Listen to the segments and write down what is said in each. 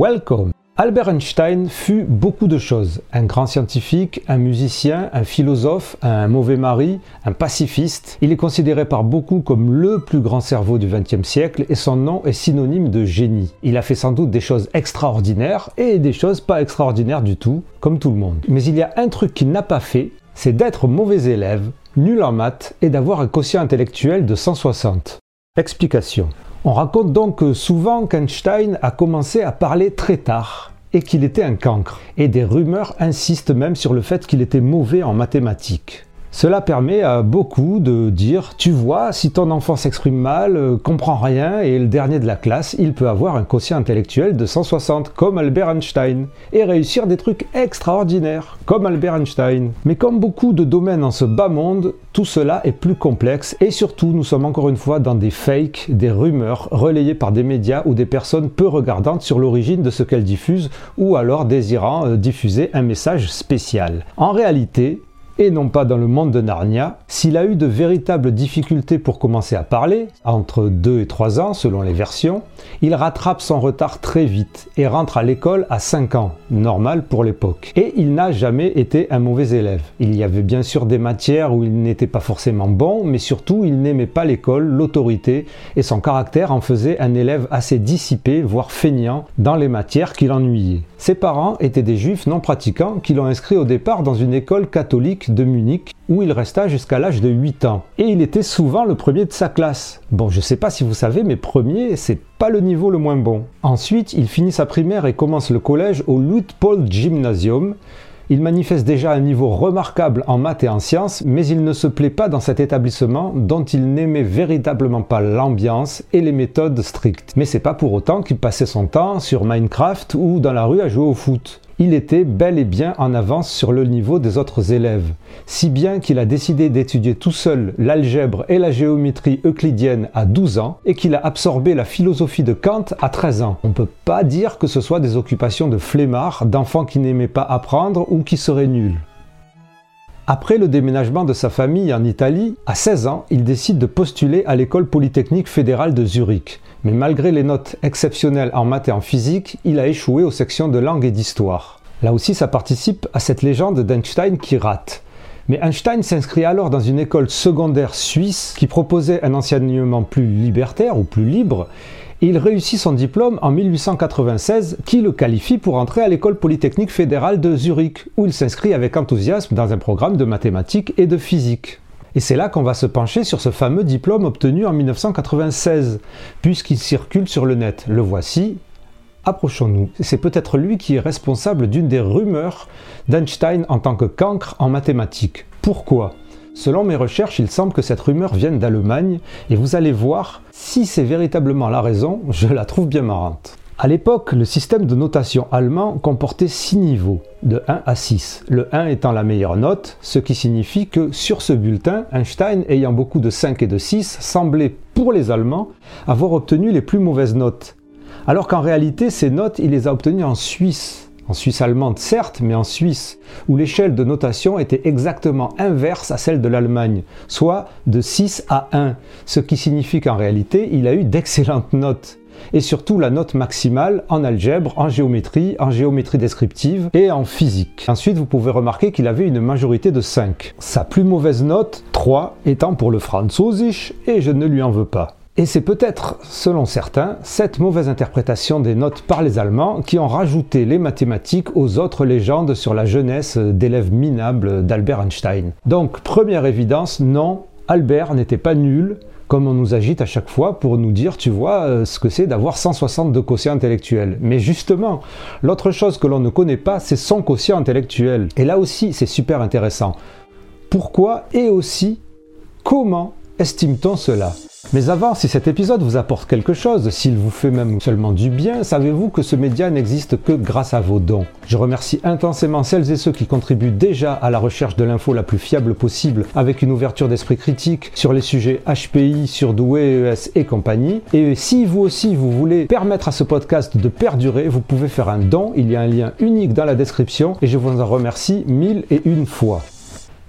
Welcome Albert Einstein fut beaucoup de choses. Un grand scientifique, un musicien, un philosophe, un mauvais mari, un pacifiste. Il est considéré par beaucoup comme le plus grand cerveau du XXe siècle et son nom est synonyme de génie. Il a fait sans doute des choses extraordinaires et des choses pas extraordinaires du tout, comme tout le monde. Mais il y a un truc qu'il n'a pas fait, c'est d'être mauvais élève, nul en maths et d'avoir un quotient intellectuel de 160. Explication. On raconte donc souvent qu'Einstein a commencé à parler très tard et qu'il était un cancre. Et des rumeurs insistent même sur le fait qu'il était mauvais en mathématiques. Cela permet à beaucoup de dire Tu vois, si ton enfant s'exprime mal, euh, comprend rien et est le dernier de la classe, il peut avoir un quotient intellectuel de 160, comme Albert Einstein, et réussir des trucs extraordinaires, comme Albert Einstein. Mais comme beaucoup de domaines en ce bas monde, tout cela est plus complexe et surtout, nous sommes encore une fois dans des fakes, des rumeurs relayées par des médias ou des personnes peu regardantes sur l'origine de ce qu'elles diffusent ou alors désirant euh, diffuser un message spécial. En réalité, et non pas dans le monde de Narnia, s'il a eu de véritables difficultés pour commencer à parler, entre 2 et 3 ans selon les versions, il rattrape son retard très vite et rentre à l'école à 5 ans, normal pour l'époque. Et il n'a jamais été un mauvais élève. Il y avait bien sûr des matières où il n'était pas forcément bon, mais surtout il n'aimait pas l'école, l'autorité, et son caractère en faisait un élève assez dissipé, voire feignant, dans les matières qui l'ennuyaient. Ses parents étaient des juifs non pratiquants qui l'ont inscrit au départ dans une école catholique de Munich où il resta jusqu'à l'âge de 8 ans. Et il était souvent le premier de sa classe. Bon, je sais pas si vous savez, mais premier, c'est pas le niveau le moins bon. Ensuite, il finit sa primaire et commence le collège au Luitpold Gymnasium. Il manifeste déjà un niveau remarquable en maths et en sciences, mais il ne se plaît pas dans cet établissement dont il n'aimait véritablement pas l'ambiance et les méthodes strictes. Mais c'est pas pour autant qu'il passait son temps sur Minecraft ou dans la rue à jouer au foot il était bel et bien en avance sur le niveau des autres élèves, si bien qu'il a décidé d'étudier tout seul l'algèbre et la géométrie euclidienne à 12 ans et qu'il a absorbé la philosophie de Kant à 13 ans. On ne peut pas dire que ce soit des occupations de flemmard, d'enfants qui n'aimaient pas apprendre ou qui seraient nuls. Après le déménagement de sa famille en Italie, à 16 ans, il décide de postuler à l'école polytechnique fédérale de Zurich. Mais malgré les notes exceptionnelles en maths et en physique, il a échoué aux sections de langue et d'histoire. Là aussi, ça participe à cette légende d'Einstein qui rate. Mais Einstein s'inscrit alors dans une école secondaire suisse qui proposait un enseignement plus libertaire ou plus libre il réussit son diplôme en 1896 qui le qualifie pour entrer à l'école polytechnique fédérale de Zurich, où il s'inscrit avec enthousiasme dans un programme de mathématiques et de physique. Et c'est là qu'on va se pencher sur ce fameux diplôme obtenu en 1996, puisqu'il circule sur le net. Le voici, approchons-nous. C'est peut-être lui qui est responsable d'une des rumeurs d'Einstein en tant que cancre en mathématiques. Pourquoi? Selon mes recherches, il semble que cette rumeur vienne d'Allemagne, et vous allez voir, si c'est véritablement la raison, je la trouve bien marrante. À l'époque, le système de notation allemand comportait 6 niveaux, de 1 à 6, le 1 étant la meilleure note, ce qui signifie que sur ce bulletin, Einstein, ayant beaucoup de 5 et de 6, semblait, pour les Allemands, avoir obtenu les plus mauvaises notes. Alors qu'en réalité, ces notes, il les a obtenues en Suisse, en Suisse allemande certes, mais en Suisse, où l'échelle de notation était exactement inverse à celle de l'Allemagne, soit de 6 à 1, ce qui signifie qu'en réalité, il a eu d'excellentes notes. Et surtout la note maximale en algèbre, en géométrie, en géométrie descriptive et en physique. Ensuite, vous pouvez remarquer qu'il avait une majorité de 5. Sa plus mauvaise note, 3, étant pour le Französisch, et je ne lui en veux pas. Et c'est peut-être, selon certains, cette mauvaise interprétation des notes par les Allemands qui ont rajouté les mathématiques aux autres légendes sur la jeunesse d'élèves minables d'Albert Einstein. Donc, première évidence, non, Albert n'était pas nul, comme on nous agite à chaque fois pour nous dire, tu vois, euh, ce que c'est d'avoir 160 de quotient intellectuel. Mais justement, l'autre chose que l'on ne connaît pas, c'est son quotient intellectuel. Et là aussi, c'est super intéressant. Pourquoi et aussi comment estime-t-on cela? Mais avant, si cet épisode vous apporte quelque chose, s'il vous fait même seulement du bien, savez-vous que ce média n'existe que grâce à vos dons? Je remercie intensément celles et ceux qui contribuent déjà à la recherche de l'info la plus fiable possible avec une ouverture d'esprit critique sur les sujets HPI, surdoué, ES et compagnie. Et si vous aussi vous voulez permettre à ce podcast de perdurer, vous pouvez faire un don, il y a un lien unique dans la description et je vous en remercie mille et une fois.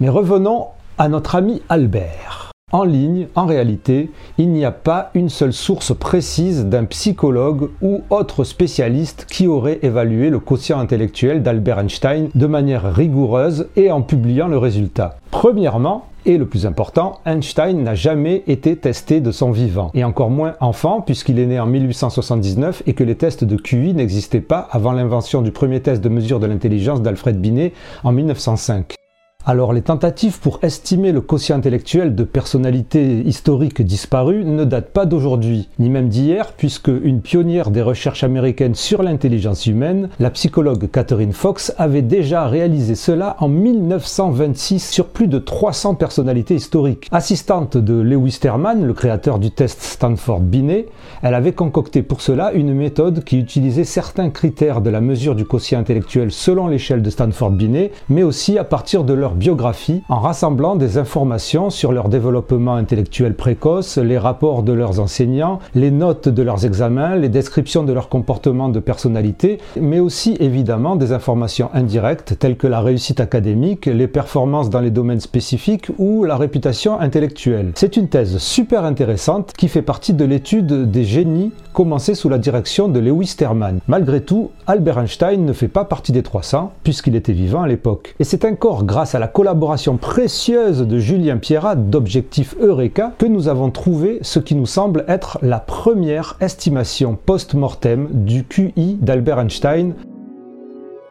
Mais revenons à notre ami Albert. En ligne, en réalité, il n'y a pas une seule source précise d'un psychologue ou autre spécialiste qui aurait évalué le quotient intellectuel d'Albert Einstein de manière rigoureuse et en publiant le résultat. Premièrement, et le plus important, Einstein n'a jamais été testé de son vivant, et encore moins enfant puisqu'il est né en 1879 et que les tests de QI n'existaient pas avant l'invention du premier test de mesure de l'intelligence d'Alfred Binet en 1905. Alors les tentatives pour estimer le quotient intellectuel de personnalités historiques disparues ne datent pas d'aujourd'hui, ni même d'hier, puisque une pionnière des recherches américaines sur l'intelligence humaine, la psychologue Catherine Fox, avait déjà réalisé cela en 1926 sur plus de 300 personnalités historiques. Assistante de Lewis Terman, le créateur du test Stanford-Binet, elle avait concocté pour cela une méthode qui utilisait certains critères de la mesure du quotient intellectuel selon l'échelle de Stanford-Binet, mais aussi à partir de leur biographie en rassemblant des informations sur leur développement intellectuel précoce, les rapports de leurs enseignants, les notes de leurs examens, les descriptions de leur comportement de personnalité, mais aussi évidemment des informations indirectes telles que la réussite académique, les performances dans les domaines spécifiques ou la réputation intellectuelle. C'est une thèse super intéressante qui fait partie de l'étude des génies commencée sous la direction de Lewis Terman. Malgré tout, Albert Einstein ne fait pas partie des 300 puisqu'il était vivant à l'époque. Et c'est encore grâce à la collaboration précieuse de Julien Pierrat d'Objectif Eureka que nous avons trouvé ce qui nous semble être la première estimation post-mortem du QI d'Albert Einstein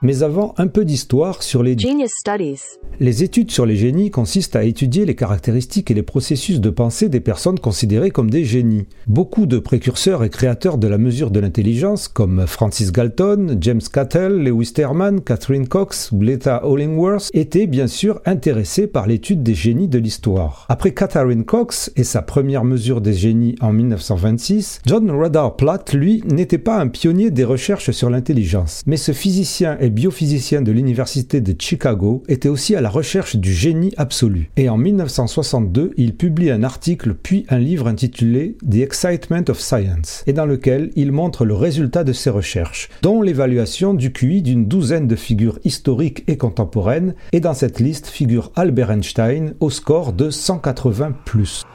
mais avant, un peu d'histoire sur les Genius Studies. Les études sur les génies consistent à étudier les caractéristiques et les processus de pensée des personnes considérées comme des génies. Beaucoup de précurseurs et créateurs de la mesure de l'intelligence, comme Francis Galton, James Cattell, Lewis Terman, Catherine Cox ou Leta Hollingworth, étaient bien sûr intéressés par l'étude des génies de l'histoire. Après Catherine Cox et sa première mesure des génies en 1926, John Radar Platt, lui, n'était pas un pionnier des recherches sur l'intelligence, mais ce physicien et biophysicien de l'Université de Chicago, était aussi à la recherche du génie absolu. Et en 1962, il publie un article puis un livre intitulé The Excitement of Science, et dans lequel il montre le résultat de ses recherches, dont l'évaluation du QI d'une douzaine de figures historiques et contemporaines, et dans cette liste figure Albert Einstein au score de 180 +.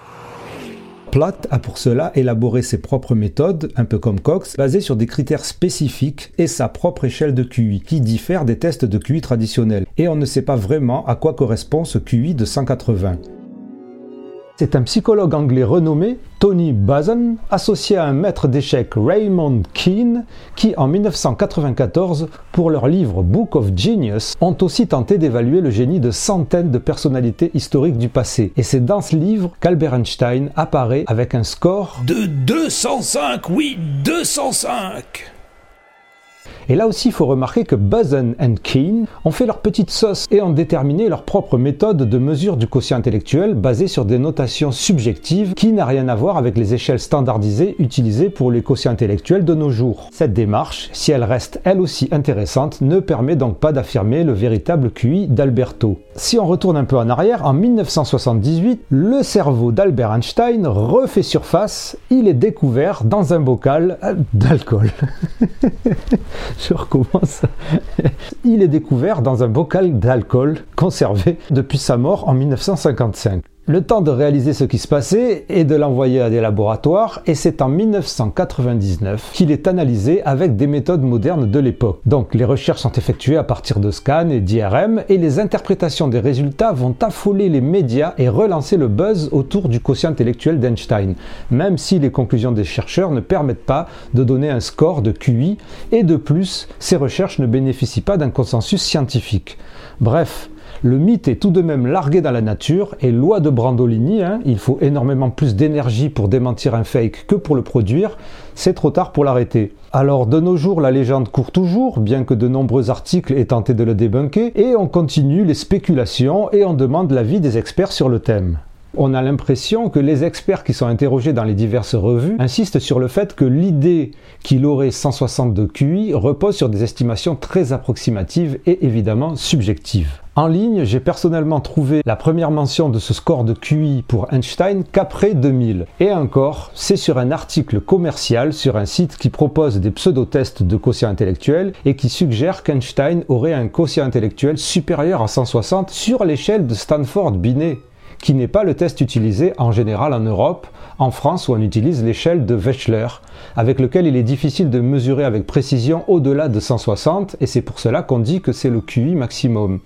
Platt a pour cela élaboré ses propres méthodes, un peu comme Cox, basées sur des critères spécifiques et sa propre échelle de QI, qui diffère des tests de QI traditionnels. Et on ne sait pas vraiment à quoi correspond ce QI de 180. C'est un psychologue anglais renommé, Tony Buzan, associé à un maître d'échecs Raymond Keane, qui en 1994, pour leur livre Book of Genius, ont aussi tenté d'évaluer le génie de centaines de personnalités historiques du passé. Et c'est dans ce livre qu'Albert Einstein apparaît avec un score de 205, oui, 205 et là aussi, il faut remarquer que Buzzen and Keane ont fait leur petite sauce et ont déterminé leur propre méthode de mesure du quotient intellectuel basée sur des notations subjectives qui n'a rien à voir avec les échelles standardisées utilisées pour les quotients intellectuels de nos jours. Cette démarche, si elle reste elle aussi intéressante, ne permet donc pas d'affirmer le véritable QI d'Alberto. Si on retourne un peu en arrière, en 1978, le cerveau d'Albert Einstein refait surface, il est découvert dans un bocal d'alcool. je recommence. Il est découvert dans un bocal d'alcool conservé depuis sa mort en 1955 le temps de réaliser ce qui se passait et de l'envoyer à des laboratoires, et c'est en 1999 qu'il est analysé avec des méthodes modernes de l'époque. Donc les recherches sont effectuées à partir de scans et d'IRM, et les interprétations des résultats vont affoler les médias et relancer le buzz autour du quotient intellectuel d'Einstein, même si les conclusions des chercheurs ne permettent pas de donner un score de QI, et de plus, ces recherches ne bénéficient pas d'un consensus scientifique. Bref, le mythe est tout de même largué dans la nature et loi de Brandolini, hein, il faut énormément plus d'énergie pour démentir un fake que pour le produire, c'est trop tard pour l'arrêter. Alors de nos jours, la légende court toujours, bien que de nombreux articles aient tenté de le débunker, et on continue les spéculations et on demande l'avis des experts sur le thème. On a l'impression que les experts qui sont interrogés dans les diverses revues insistent sur le fait que l'idée qu'il aurait 160 de QI repose sur des estimations très approximatives et évidemment subjectives. En ligne, j'ai personnellement trouvé la première mention de ce score de QI pour Einstein qu'après 2000. Et encore, c'est sur un article commercial sur un site qui propose des pseudo-tests de quotient intellectuel et qui suggère qu'Einstein aurait un quotient intellectuel supérieur à 160 sur l'échelle de Stanford Binet qui n'est pas le test utilisé en général en Europe, en France où on utilise l'échelle de Wechsler, avec lequel il est difficile de mesurer avec précision au-delà de 160, et c'est pour cela qu'on dit que c'est le QI maximum.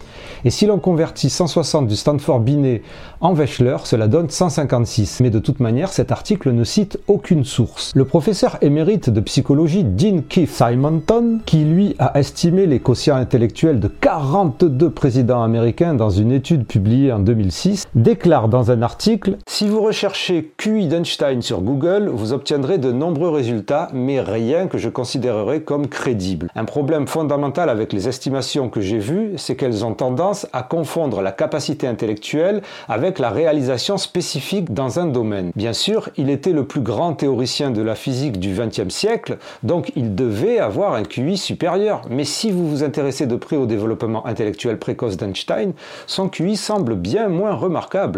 Et si l'on convertit 160 du Stanford Binet en Wechsler, cela donne 156. Mais de toute manière, cet article ne cite aucune source. Le professeur émérite de psychologie Dean Keith Simonton, qui lui a estimé les quotients intellectuels de 42 présidents américains dans une étude publiée en 2006, déclare dans un article Si vous recherchez QI d'Einstein sur Google, vous obtiendrez de nombreux résultats, mais rien que je considérerais comme crédible. Un problème fondamental avec les estimations que j'ai vues, c'est qu'elles ont tendance à confondre la capacité intellectuelle avec la réalisation spécifique dans un domaine. Bien sûr, il était le plus grand théoricien de la physique du XXe siècle, donc il devait avoir un QI supérieur. Mais si vous vous intéressez de près au développement intellectuel précoce d'Einstein, son QI semble bien moins remarquable.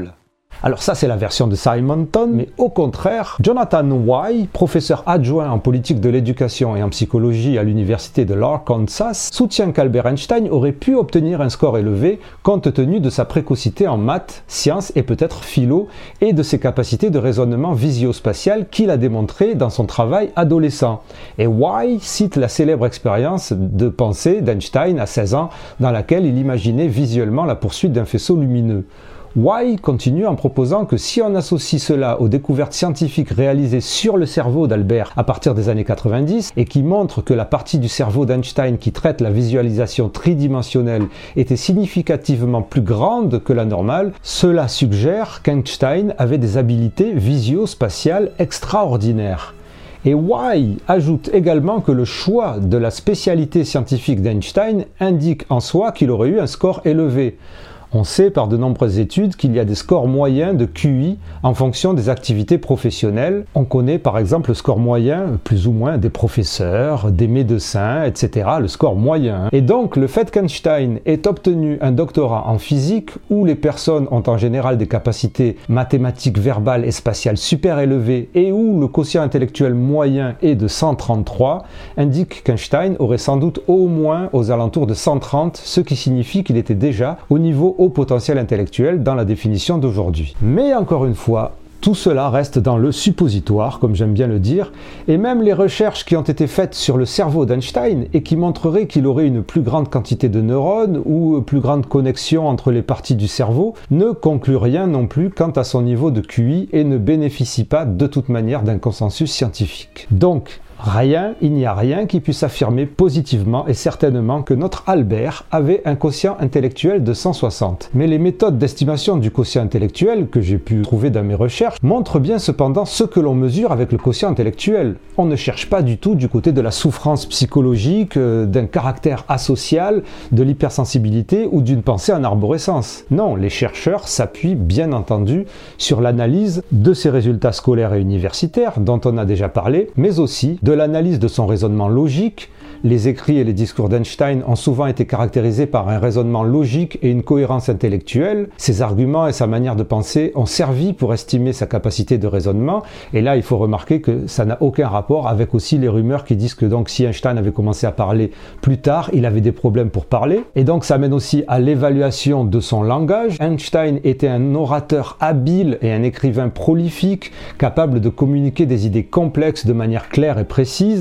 Alors ça c'est la version de Simonton, mais au contraire, Jonathan Wye, professeur adjoint en politique de l'éducation et en psychologie à l'université de l'Arkansas, soutient qu'Albert Einstein aurait pu obtenir un score élevé compte tenu de sa précocité en maths, sciences et peut-être philo, et de ses capacités de raisonnement visio-spatial qu'il a démontré dans son travail adolescent. Et Wye cite la célèbre expérience de pensée d'Einstein à 16 ans dans laquelle il imaginait visuellement la poursuite d'un faisceau lumineux. Why continue en proposant que si on associe cela aux découvertes scientifiques réalisées sur le cerveau d'Albert à partir des années 90 et qui montrent que la partie du cerveau d'Einstein qui traite la visualisation tridimensionnelle était significativement plus grande que la normale, cela suggère qu'Einstein avait des habiletés visio-spatiales extraordinaires. Et Why ajoute également que le choix de la spécialité scientifique d'Einstein indique en soi qu'il aurait eu un score élevé. On sait par de nombreuses études qu'il y a des scores moyens de QI en fonction des activités professionnelles. On connaît par exemple le score moyen, plus ou moins, des professeurs, des médecins, etc. Le score moyen. Et donc le fait qu'Einstein ait obtenu un doctorat en physique, où les personnes ont en général des capacités mathématiques, verbales et spatiales super élevées, et où le quotient intellectuel moyen est de 133, indique qu'Einstein aurait sans doute au moins aux alentours de 130, ce qui signifie qu'il était déjà au niveau potentiel intellectuel dans la définition d'aujourd'hui. Mais encore une fois, tout cela reste dans le suppositoire, comme j'aime bien le dire, et même les recherches qui ont été faites sur le cerveau d'Einstein et qui montreraient qu'il aurait une plus grande quantité de neurones ou plus grande connexion entre les parties du cerveau ne concluent rien non plus quant à son niveau de QI et ne bénéficient pas de toute manière d'un consensus scientifique. Donc, Rien, il n'y a rien qui puisse affirmer positivement et certainement que notre Albert avait un quotient intellectuel de 160. Mais les méthodes d'estimation du quotient intellectuel que j'ai pu trouver dans mes recherches montrent bien cependant ce que l'on mesure avec le quotient intellectuel. On ne cherche pas du tout du côté de la souffrance psychologique, euh, d'un caractère asocial, de l'hypersensibilité ou d'une pensée en arborescence. Non, les chercheurs s'appuient bien entendu sur l'analyse de ces résultats scolaires et universitaires dont on a déjà parlé, mais aussi de l'analyse de son raisonnement logique, les écrits et les discours d'Einstein ont souvent été caractérisés par un raisonnement logique et une cohérence intellectuelle. Ses arguments et sa manière de penser ont servi pour estimer sa capacité de raisonnement. Et là, il faut remarquer que ça n'a aucun rapport avec aussi les rumeurs qui disent que donc si Einstein avait commencé à parler plus tard, il avait des problèmes pour parler. Et donc ça mène aussi à l'évaluation de son langage. Einstein était un orateur habile et un écrivain prolifique, capable de communiquer des idées complexes de manière claire et précise.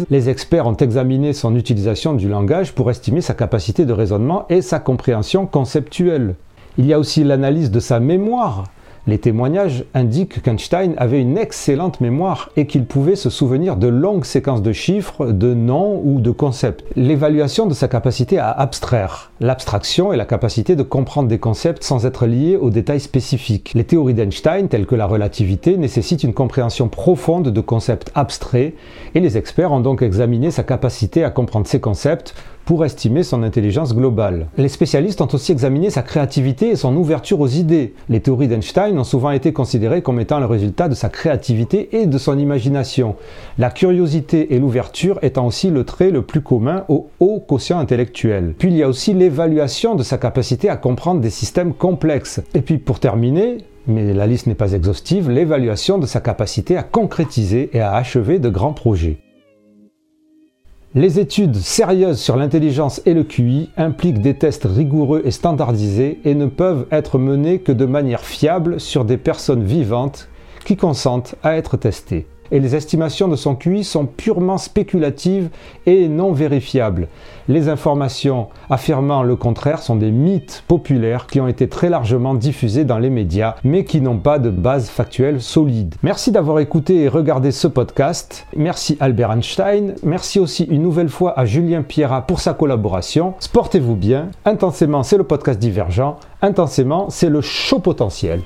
Les experts ont examiné son utilisation du langage pour estimer sa capacité de raisonnement et sa compréhension conceptuelle. Il y a aussi l'analyse de sa mémoire. Les témoignages indiquent qu'Einstein avait une excellente mémoire et qu'il pouvait se souvenir de longues séquences de chiffres, de noms ou de concepts. L'évaluation de sa capacité à abstraire. L'abstraction est la capacité de comprendre des concepts sans être lié aux détails spécifiques. Les théories d'Einstein, telles que la relativité, nécessitent une compréhension profonde de concepts abstraits et les experts ont donc examiné sa capacité à comprendre ces concepts pour estimer son intelligence globale. Les spécialistes ont aussi examiné sa créativité et son ouverture aux idées. Les théories d'Einstein ont souvent été considérées comme étant le résultat de sa créativité et de son imagination. La curiosité et l'ouverture étant aussi le trait le plus commun au haut quotient intellectuel. Puis il y a aussi l'évaluation de sa capacité à comprendre des systèmes complexes. Et puis pour terminer, mais la liste n'est pas exhaustive, l'évaluation de sa capacité à concrétiser et à achever de grands projets. Les études sérieuses sur l'intelligence et le QI impliquent des tests rigoureux et standardisés et ne peuvent être menés que de manière fiable sur des personnes vivantes qui consentent à être testées et les estimations de son QI sont purement spéculatives et non vérifiables. Les informations affirmant le contraire sont des mythes populaires qui ont été très largement diffusés dans les médias, mais qui n'ont pas de base factuelle solide. Merci d'avoir écouté et regardé ce podcast. Merci Albert Einstein. Merci aussi une nouvelle fois à Julien Pierrat pour sa collaboration. Sportez-vous bien. Intensément, c'est le podcast divergent. Intensément, c'est le show potentiel.